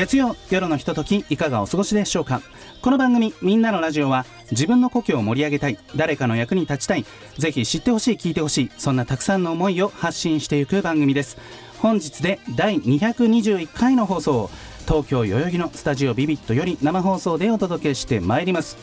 月曜夜のひとときいかがお過ごしでしょうか？この番組「みんなのラジオは」自分の故郷を盛り上げたい誰かの役に立ちたいぜひ知ってほしい聞いてほしいそんなたくさんの思いを発信していく番組です。本日で第221回の放送を東京代々木のスタジオビビットより生放送でお届けしてまいります。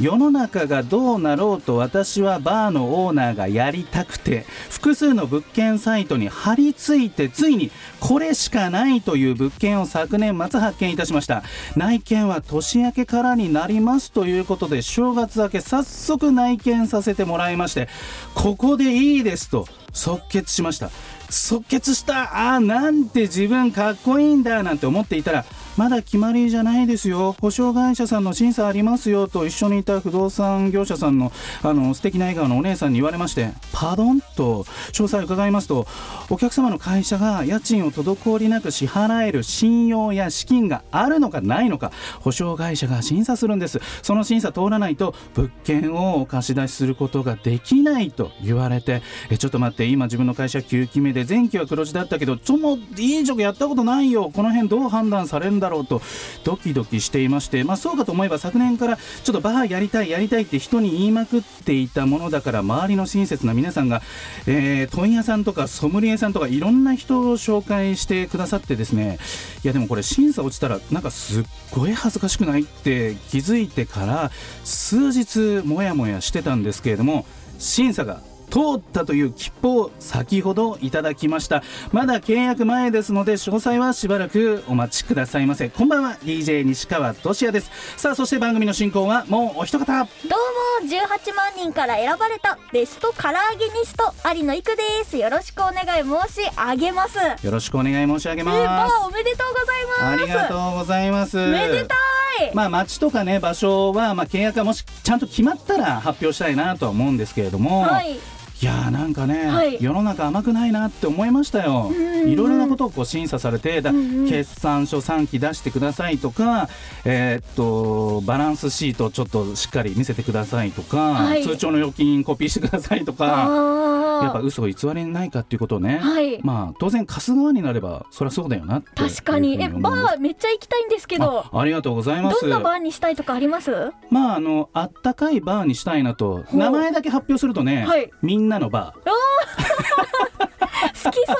世の中がどうなろうと私はバーのオーナーがやりたくて複数の物件サイトに貼り付いてついにこれしかないという物件を昨年末発見いたしました。内見は年明けからになりますということで正月明け早速内見させてもらいましてここでいいですと即決しました。即決した。あーなんて自分かっこいいんだなんて思っていたらまだ決まりじゃないですよ。保証会社さんの審査ありますよ。と一緒にいた不動産業者さんのあの素敵な笑顔のお姉さんに言われましてパドンと詳細を伺いますとお客様の会社が家賃を滞りなく支払える信用や資金があるのかないのか保証会社が審査するんです。その審査通らないと物件をお貸し出しすることができないと言われてえちょっと待って今自分の会社9期目で前期は黒字だったけどちょもう飲食やったことないよ。この辺どう判断されるんだ？ろうとドキドキしていましてまあそうかと思えば昨年からちょっとバーやりたいやりたいって人に言いまくっていたものだから周りの親切な皆さんが、えー問屋さんとかソムリエさんとかいろんな人を紹介してくださってですね。いやでもこれ審査落ちたらなんかすっごい恥ずかしくないって気づいてから数日もやもやしてたんですけれども審査が通ったという切符を先ほどいただきました。まだ契約前ですので詳細はしばらくお待ちくださいませ。こんばんは。DJ 西川俊也です。さあそして番組の進行はもうお一方。どうも。18万人から選ばれたベスト唐揚げニスト有野育です。よろしくお願い申し上げます。えよろしくお願い申し上げー、まバすーおめでとうございます。ありがとうございます。めでたい。まあ街とかね場所はまあ契約がもしちゃんと決まったら発表したいなとは思うんですけれども、はいいやーなんかね、はい。世の中甘くないなって思いましたよ、いろいろなことをこう審査されてだ、んうん。決算書3期出してくださいとか、えーっとバランスシートちょっとしっかり見せてくださいとか、はい。通帳の預金コピーしてくださいとか。あやっぱ嘘偽りないかっていうことをね、はい。まあ当然貸す側になればそりゃそうだよなって確かに。えバーめっちゃ行きたいんですけど。あありがとうございます。どんなバーにしたいとかあります？まああのあったかいバーにしたいなと名前だけ発表するとね、はい。みんなのバー。好きそう。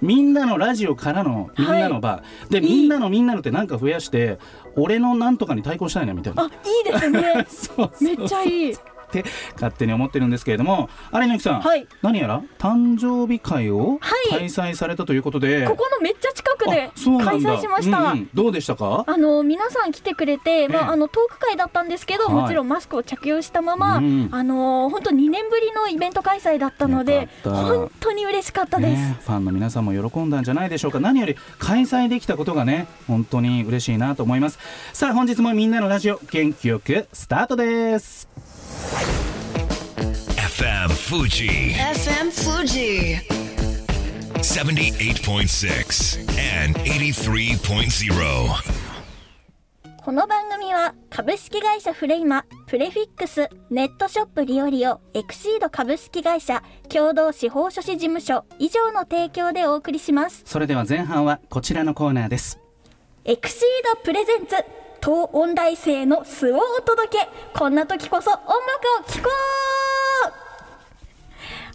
みんなのラジオからのみんなのバー、でいい。みんなのみんなのってなんか増やして俺のなんとかに対抗したいなみたいな。あいいですね。そう。めっちゃいいって勝手に思ってるんですけれども有野木さん、はい。何やら誕生日会をはい。開催されたということで、ここのめっちゃ近くで開催しました、うんうん。どうでしたか？あの皆さん来てくれて、まえ。えあ、あのトーク会だったんですけど、はい。もちろんマスクを着用したまま、うんあの本当2年ぶりのイベント開催だったのよで本当に嬉しかったです、ね、ファンの皆さんも喜んだんじゃないでしょうか。何より開催できたことがね本当に嬉しいなと思います。さあ本日もみんなのラジオ元気よくスタートです FM Fuji FM Fuji. 78.6 and 83.0. この番組は株式会社フレイマプレフィックスネットショップリオリオエクシード株式会社共同司法書士事務所以上の提供でお送りしますそれでは前半はこちらのコーナーですエクシードプレゼンツ東音大生の素をお届けこんな時こそ音楽を聴こう。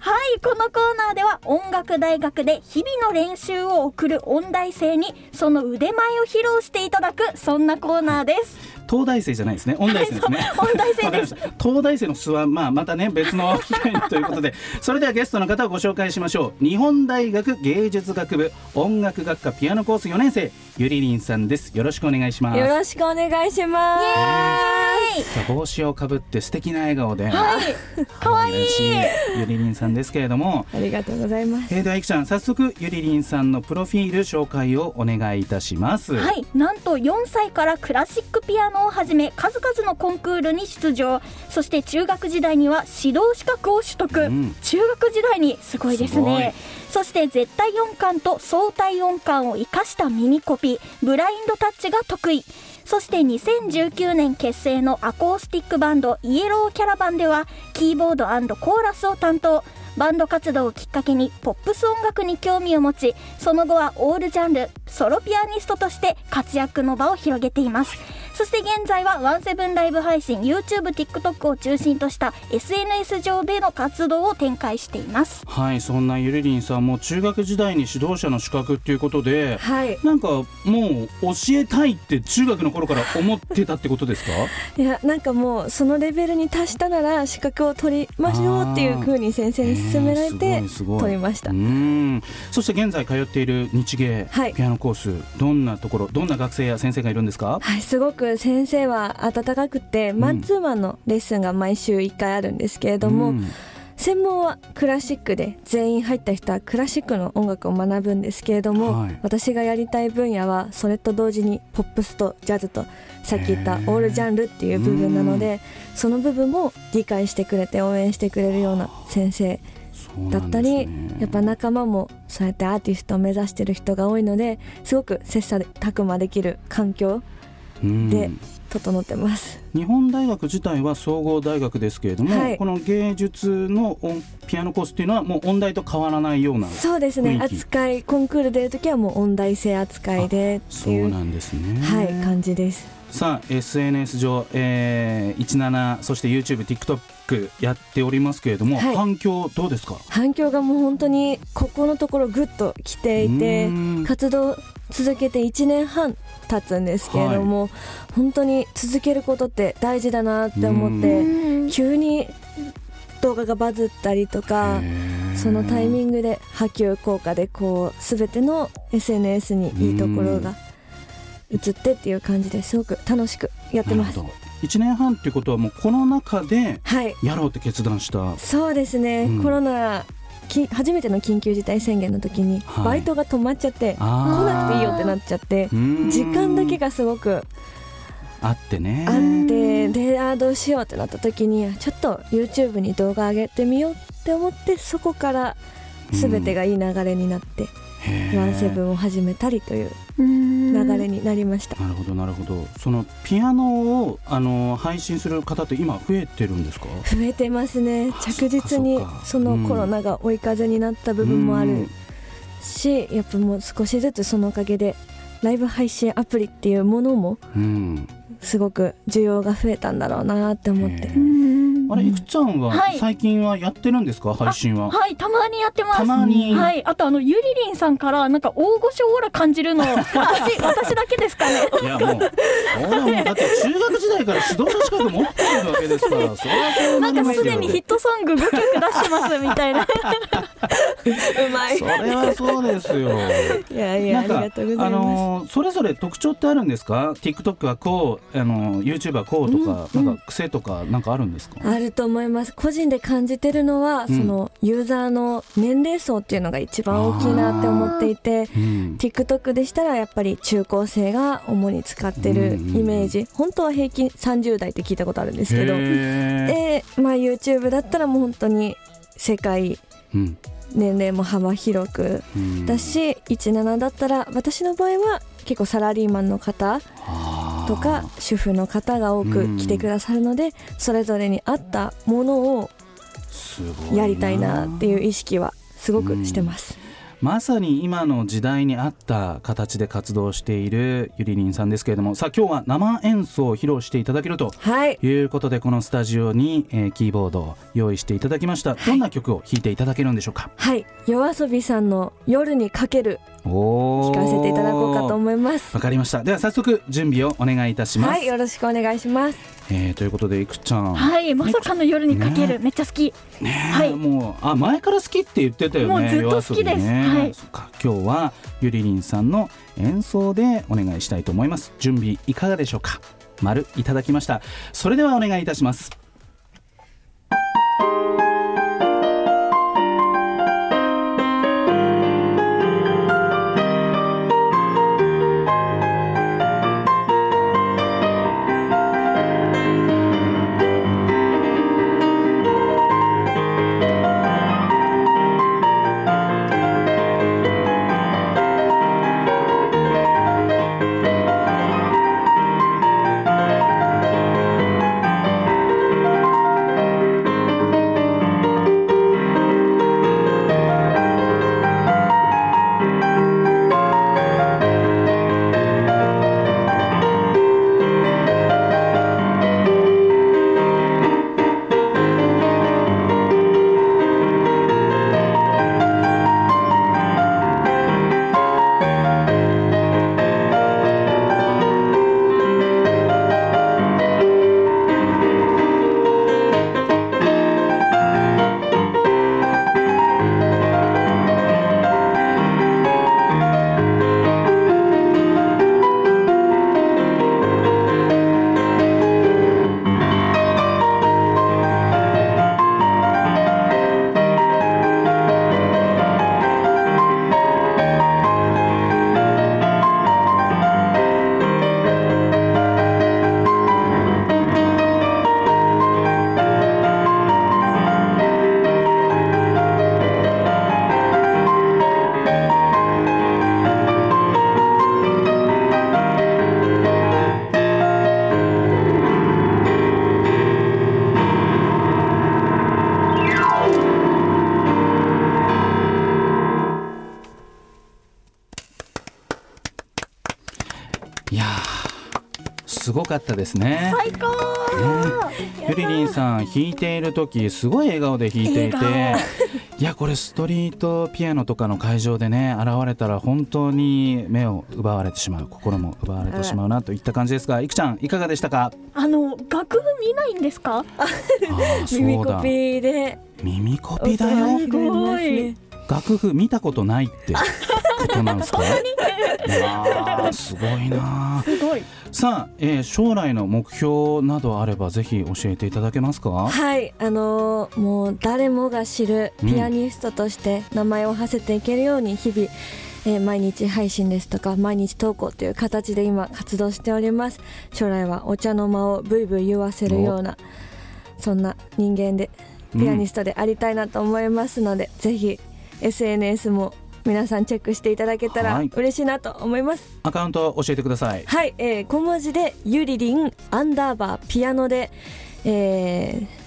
はいこのコーナーでは音楽大学で日々の練習を送る音大生にその腕前を披露していただくそんなコーナーです。東大生じゃないですね。音大生ですね。音大生です。東大生の巣はまあまたね別の機会に。ということでそれではゲストの方をご紹介しましょう。日本大学芸術学部音楽学科ピアノコース4年生ゆりりんさんです。よろしくお願いします。よろしくお願いします。帽子をかぶって素敵な笑顔で、かわいい。いゆりりんさんですけれども。ありがとうございます。えーではいくちゃん早速ゆりりんさんのプロフィール紹介をお願いいたします。はい、なんと4歳からクラシックピアノをはじめ数々のコンクールに出場。そして中学時代には指導資格を取得、うん。中学時代にすごいですね。そして絶対音感と相対音感を生かした耳コピ。ブラインドタッチが得意。そして2019年結成のアコースティックバンドイエローキャラバンではキーボードコーラスを担当バンド活動をきっかけにポップス音楽に興味を持ちその後はオールジャンルソロピアニストとして活躍の場を広げています。そして現在はワンセブンライブ配信 YouTubeTikTok を中心とした SNS 上での活動を展開しています。はいそんなゆりりんさんも中学時代に指導者の資格っていうことではい。なんかもう教えたいって中学の頃から思ってたってことですか？いやなんかもうそのレベルに達したなら資格を取りましょうっていう風に先生に勧められて取りました。う。ん。そして現在通っている日芸はい。ピアノコース、どんなところどんな学生や先生がいるんですか？はい、すごく先生は温かくて、マンツーマンのレッスンが毎週1回あるんですけれども、うん。専門はクラシックで全員入った人はクラシックの音楽を学ぶんですけれども、はい。私がやりたい分野はそれと同時にポップスとジャズとさっき言ったオールジャンルっていう部分なのでその部分も理解してくれて応援してくれるような先生だったり、ねやっぱ仲間もそうやってアーティストを目指してる人が多いのですごく切磋琢磨できる環境うん。で整ってます。日本大学自体は総合大学ですけれども、はい。この芸術の音ピアノコースっていうのはもう音大と変わらないようなそうですね。扱いコンクール出るときはもう音大生扱いでってそういうなんですね。はい感じです。さあ SNS 上、えー、17そして YouTubeTikTok やっておりますけれども、はい。反響どうですか？反響がもう本当にここのところぐっと来ていてうん。活動続けて1年半経つんですけれども、本当に続けることって大事だなって思って急に動画がバズったりとかそのタイミングで波及効果でこう全ての SNS にいいところが映ってっていう感じですごく楽しくやってます1年半っていうことはもうこの中ではい。やろうって決断した。そうですね、うん。コロナき初めての緊急事態宣言の時にはい。バイトが止まっちゃって、来あなくていいよってなっちゃってー時間だけがすごくあってね。あってであーどうしようってなった時にちょっと YouTube に動画上げてみようって思ってそこから全てがいい流れになって、ワンセブンを始めたりという流流れになりました、なるほどなるほど。そのピアノをあの配信する方って今増えてるんですか？増えてますね。あ着実にそのコロナが追い風になった部分もあるしやっぱもう少しずつそのおかげでライブ配信アプリっていうものもうん。すごく需要が増えたんだろうなって思ってあれいくちゃんははい。最近はやってるんですか？配信は。はいたまにやってます。たまに。はい。あとあのゆりりんさんからなんか大御所オーラ感じるの 私私だけですかね。いやもうそれはもうだって中学時代から指導者資格持ってるわけですから それはそうななんかすでにヒットソング5曲出してますみたいな。うまい。それはそうですよ。いやいやありがとうござあいます、のーそれぞれ特徴ってあるんですか？TikTok はこうあのー YouTube はこうとか、なんか癖とかなんかあるんですか？あると思います。個人で感じてるのは、ん。そのユーザーの年齢層っていうのが一番大きいなって思っていてうん。TikTok でしたらやっぱり中高生が主に使ってるイメージ、本当は平均30代って聞いたことあるんですけど。へで、まあ、YouTube だったらもう本当に世界ーうん。年齢も幅広く。うん。だし17だったら私の場合は結構サラリーマンの方とか主婦の方が多く来てくださるのでそれぞれに合ったものをやりたいなっていう意識はすごくしてます。まさに今の時代に合った形で活動しているゆりりんさんですけれどもさあ今日は生演奏を披露していただけるとはい。いうことでこのスタジオに、えーキーボードを用意していただきました。どんな曲を弾いていただけるんでしょうか？はい。夜遊びさんの「夜にかけるお聞かせていただこうかと思います。わかりました。では早速準備をお願いいたします、はいよろしくお願いします。えーということでいくちゃん、はいまさかの夜にかける、ね。めっちゃ好き。ねえはい。もうあ前から好きって言ってたよねもうずっと好きです。ね。はい。そっか今日はゆりりんさんの演奏でお願いしたいと思います。準備いかがでしょうか？丸いただきました。それではお願いいたしますかったですね。最高。ね。ゆりりんさん弾いている時すごい笑顔で弾いていて。笑いやこれストリートピアノとかの会場でね現れたら本当に目を奪われてしまう心も奪われてしまうなといった感じですがいくちゃんいかがでしたか？あの楽譜見ないんですか？あーそう耳コだピーで。耳コピだよ。すごい楽譜見たことないってことなんですか？すごいな。すごい。さあ、えー将来の目標などあればぜひ教えていただけますか？はいあのーもう誰もが知るピアニストとして名前を馳せていけるように日々、えー毎日配信ですとか毎日投稿という形で今活動しております。将来はお茶の間をブイブイ言わせるようなそんな人間でピアニストでありたいなと思いますので、ぜひ SNS も皆さんチェックしていただけたらはい。嬉しいなと思います。アカウント教えてください。はい、えー小文字でゆりりんアンダーバーピアノで、えー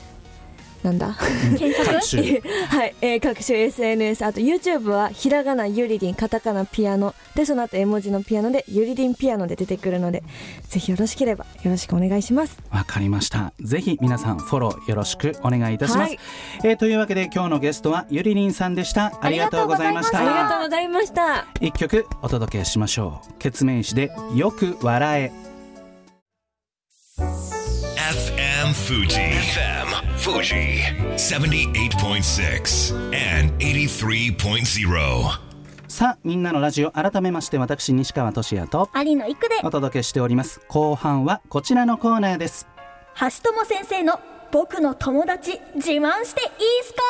なんだ？検索？各種。はい、えー各種。SNS あと YouTube はひらがなゆりりんカタカナピアノ。でその後絵文字のピアノでゆりりんピアノで出てくるのでぜひよろしければよろしくお願いします。わかりました。ぜひ皆さんフォローよろしくお願いいたします、はい。えーというわけで今日のゲストはゆりりんさんでした。ありがとうございましあありがたとうございました。一曲お届けしましょう。決命詞でよく笑え。FM Fuji. FM Fuji. 78.6 and 83.0. さあみんなのラジオ改めまして私西川俊也と有野育でお届けしております後半はこちらのコーナーです橋友先生の僕の友達自慢していいっすか？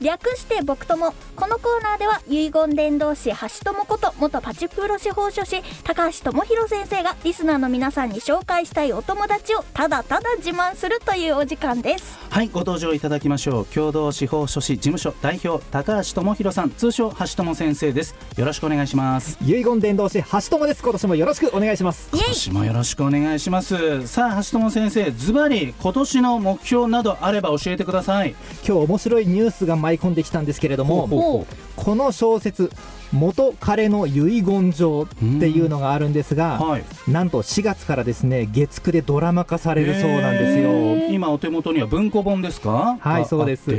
略して僕友このコーナーでは遺言伝道師橋友こと元パチプロ司法書士高橋智博先生がリスナーの皆さんに紹介したいお友達をただただ自慢するというお時間です。はいご登場いただきましょう。共同司法書士事務所代表高橋智博さん通称橋友先生です。よろしくお願いします。遺言伝道師橋友です今年もよろしくお願いします。今年もよろしくお願いします。さあ橋友先生ズバリ今年の目標などあれば教えてください。今日面白いニュースが舞い込んできたんですけれどもほこの小説元彼の遺言状っていうのがあるんですが、はい。なんと4月からですね月9でドラマ化されるそうなんですよ今お手元には文庫本ですか？はいあそうです。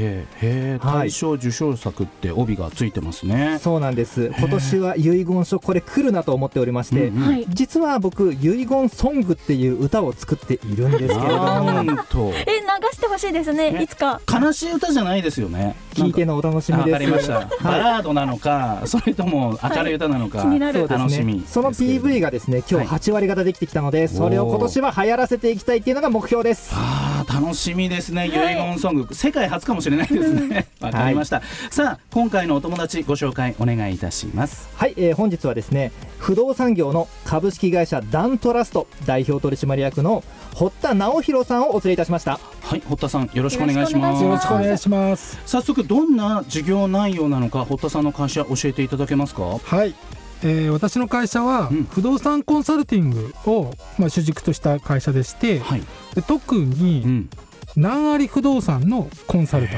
大賞受賞作って帯がついてますね、そうなんです。今年は遺言書これ来るなと思っておりまして、うんうん。はい。実は僕遺言ソングっていう歌を作っているんですけれども。なんと。え流してほしいですね。ね。いつか。悲しい歌じゃないですよね。聞いてのお楽しみわです。かりました、バラードなのかそれとも明るい歌なのか、気になる。そうですね。楽しみその PV がですね今はい。日8割方できてきたので、それを今年は流行らせていきたいっていうのが目標です。あー楽しみですね遺言ソング、世界初かもしれないですね。わかりました、さあ今回のお友達ご紹介お願いいたします。はい、えー本日はですね不動産業の株式会社ダントラスト代表取締役の堀田直弘さんをお連れいたしました。はい堀田さんよろしくお願いします。よろしくお願いします。早速どんな事業内容なのか堀田さんの会社教えていただけますか？はい。えー私の会社はうん。不動産コンサルティングを、まあ、主軸とした会社でして、はい、で特うにん。南あり不動産のコンサルタン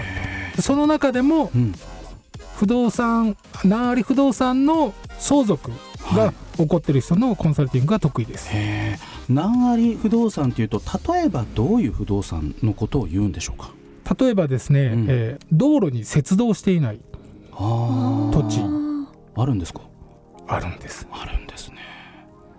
ト。その中でもうん、不動産南あり不動産の相続が起こってる人のコンサルティングが得意です、へえ南あり不動産っていうと例えばどういう不動産のことを言うんでしょうか？例えばですね、うん。えー道路に接続していないあ土地。ああるんですか？あるんですあるんですね。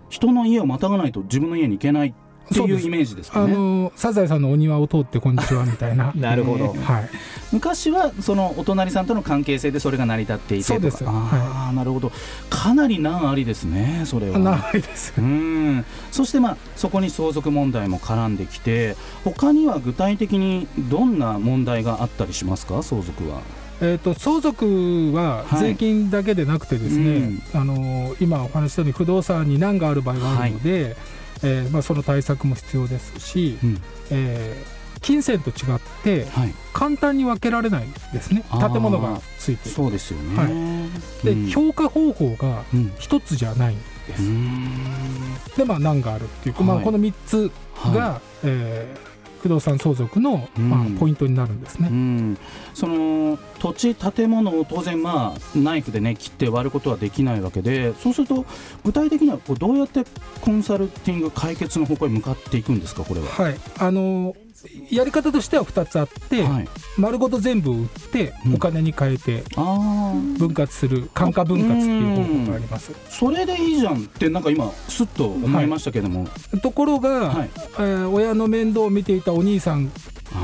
人の家をまたがないと自分の家に行けないっていうイメージですかあねのサザエさんのお庭を通ってこんにちはみたいな。なるほど、はい。昔はそのお隣さんとの関係性でそれが成り立っていてそうです。とかああ、なるほど。かなり難ありですねそれは。ないです。うん。そしてまあそこに相続問題も絡んできて他には具体的にどんな問題があったりしますか？相続はえー、と相続ははい。税金だけでなくてですね、あのー今お話ししたように不動産に難がある場合があるので、えーまあ、その対策も必要ですし、うん。えー金銭と違ってはい。簡単に分けられないですね。あー。建物がついてる。そうですよね、はい。で、うん。評価方法がうん。一つじゃないんです、うん。でまあ難があるっていう、まあ、はい。この3つが、はえー不動産相続の、うん。まあ、ポイントになるんですね、うん、その土地建物を当然まあナイフでね切って割ることはできないわけでそうすると具体的にはこうどうやってコンサルティング解決の方向へ向かっていくんですかこれは？はい。あのーやり方としては2つあって、はい、丸ごと全部売ってうん。お金に変えて分割する感化分割っていう方法があります。それでいいじゃんってなんか今すっと思いましたけども、ところが、はい。えー親の面倒を見ていたお兄さん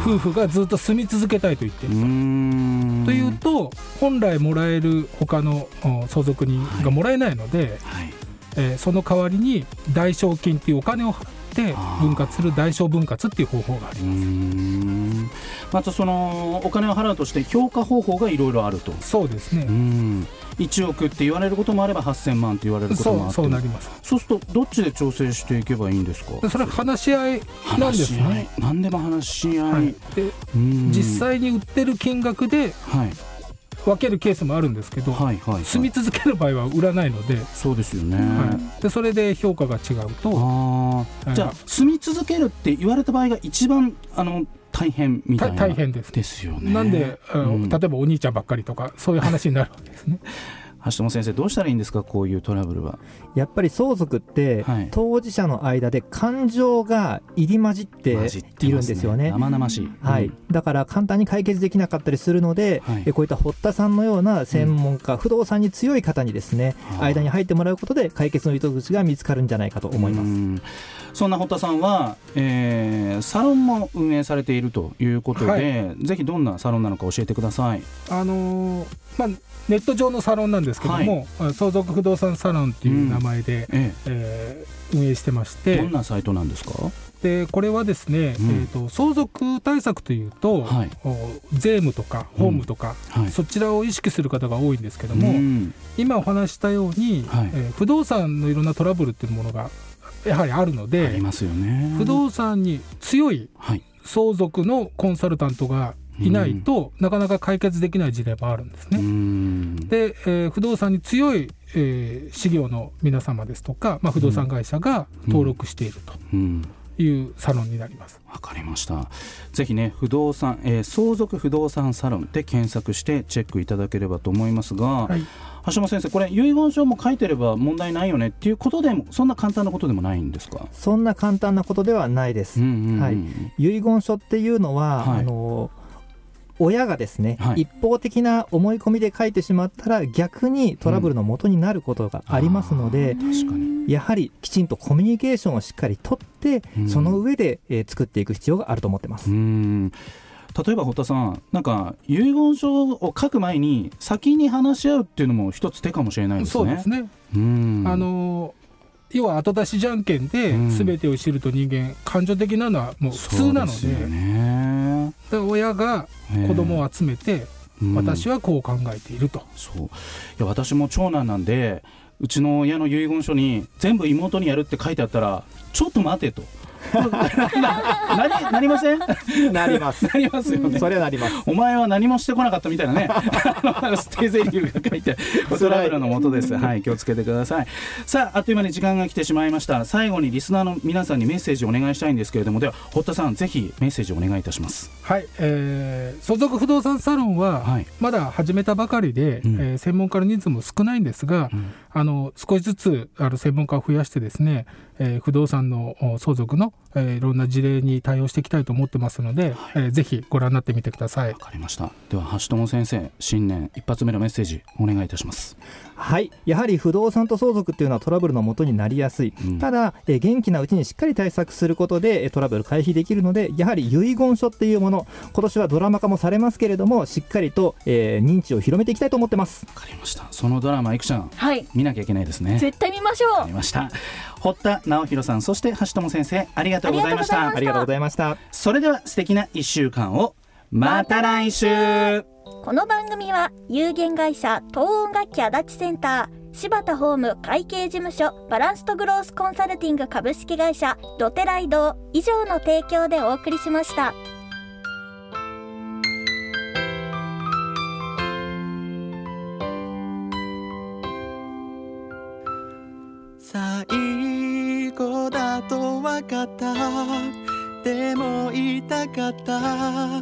夫婦がずっと住み続けたいと言ってうるーん。というと本来もらえる他のお相続人がもらえないので、はい。えーその代わりに代償金っていうお金を払って分割する代償分割っていう方法があります。ん。またそのお金を払うとして評価方法がいろいろあると。そうですね、うん。1億って言われることもあれば8000万って言われることもあって。そうなります。そうするとどっちで調整していけばいいんですか？でそれは話し合いなんですね、何でも話し合い、はい、実際に売ってる金額ではい分けるケースもあるんですけど、はいはい、はい、住み続ける場合は売らないので,、そうですよね、はい、でそれで評価が違うとあはい。あじゃあ住み続けるって言われた場合が一番あの大変みたいな。た大変です。ですよね。なんで、あのうん。例えばお兄ちゃんばっかりとかそういう話になるわけですね。橋友先生どうしたらいいんですかこういうトラブルは？やっぱり相続って、はい。当事者の間で感情が入り混じっているんですよね。生々しい、はい。うん。だから簡単に解決できなかったりするので、はい。えこういった堀田さんのような専門家、不動産に強い方にですねはあ。間に入ってもらうことで解決の糸口が見つかるんじゃないかと思います。うん。そんな堀田さんは、えーサロンも運営されているということで、はい。ぜひどんなサロンなのか教えてください。あのーまあ、ネット上のサロンなんですけども、相続不動産サロンっていう名前で、ええ。ー運営してましえ、て。どんなサイトなんですか？でこれはですね、うん。えー、と相続対策というと、はい。お税務とか法務とか、はい。そちらを意識する方が多いんですけども、うん。今お話ししたように、はい。えー不動産のいろんなトラブルっていうものがやはりあるのあでりますよね。不動産に強いはい。相続のコンサルタントがいないと、なかなか解決できない事例もあるんですうね。ん。で、えー不動産に強い、えー、事業の皆様ですとか、まあ、不動産会社が登録しているうん。というサロンになります。わかりました。ぜひね、不動産、えー相続不動産サロンで検索してチェックいただければと思いますが、はい橋本先生これ遺言書も書いてれば問題ないよねっていうことでもそんな簡単なことでもないんですか？そんな簡単なことではないです、うんうんうんはい遺言書っていうのは、はいあの親がですね、はい。一方的な思い込みで書いてしまったら逆にトラブルの元になることがありますので、確かに。やはりきちんとコミュニケーションをしっかりとって、うん。その上で、えー作っていく必要があると思ってます。うん。例えば堀田さんなんか遺言書を書く前に先に話し合うっていうのも一つ手かもしれないですね。そうですね、うん。あの要は後出しじゃんけんでうん。全てを知ると人間感情的なのはもう普通なので。ね。で親が子供を集めて、私ははこう考えていると、そう。いや私も長男なんでうちの親の遺言書に全部妹にやるって書いてあったらちょっと待てとななりなりませんなります。なりますよねそれはなります。お前は何もしてこなかったみたいなね、あの捨て台詞が書いて、トラブルのもとです。はい、気をつけてください。さあ、あっという間に時間が来てしまいました。最後にリスナーの皆さんにメッセージをお願いしたいんですけれども、では、堀田さん、ぜひメッセージをお願いいたします。はい、えー相続不動産サロンははいまだ始めたばかりで、うんえ専門家の人数も少ないんですが、あの少しずつあの専門家を増やしてですね、えー不動産のお相続の、えーいろんな事例に対応していきたいと思ってますので、えーぜひご覧になってみてくださいわ。かりました。では、橋友先生、新年一発目のメッセージ、お願いいたします。はい、やはり不動産と相続っていうのはトラブルの元になりやすい、うん。ただ、えー元気なうちにしっかり対策することでえートラブル回避できるのでやはり遺言書っていうもの今年はドラマ化もされますけれどもしっかりと、えー認知を広めていきたいと思ってます。わかりました。そのドラマ、いくちゃん、はい。見なきゃいけないですね。絶対見ましょわかりました。堀田直弘さん、そして橋友先生、ありがとうございました。ありがとうございました。それでは素敵な1週間を。また来週。うこの番組は有限会社東音楽器足立センター柴田ホーム会計事務所バランスとグロースコンサルティング株式会社ドテライド以上の提供でお送りしました。最後だと分かったでも言いたかった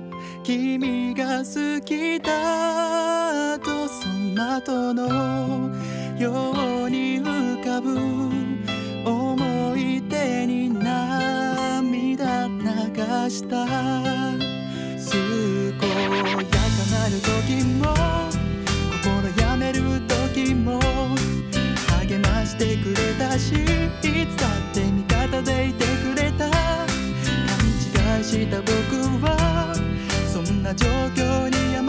君が好きだとその後のように浮かぶ思い出に涙流した。健やかなる時も心やめる時も励ましてくれた。しいつだって味方でいてくれた。勘違いした。僕はんな状況に甘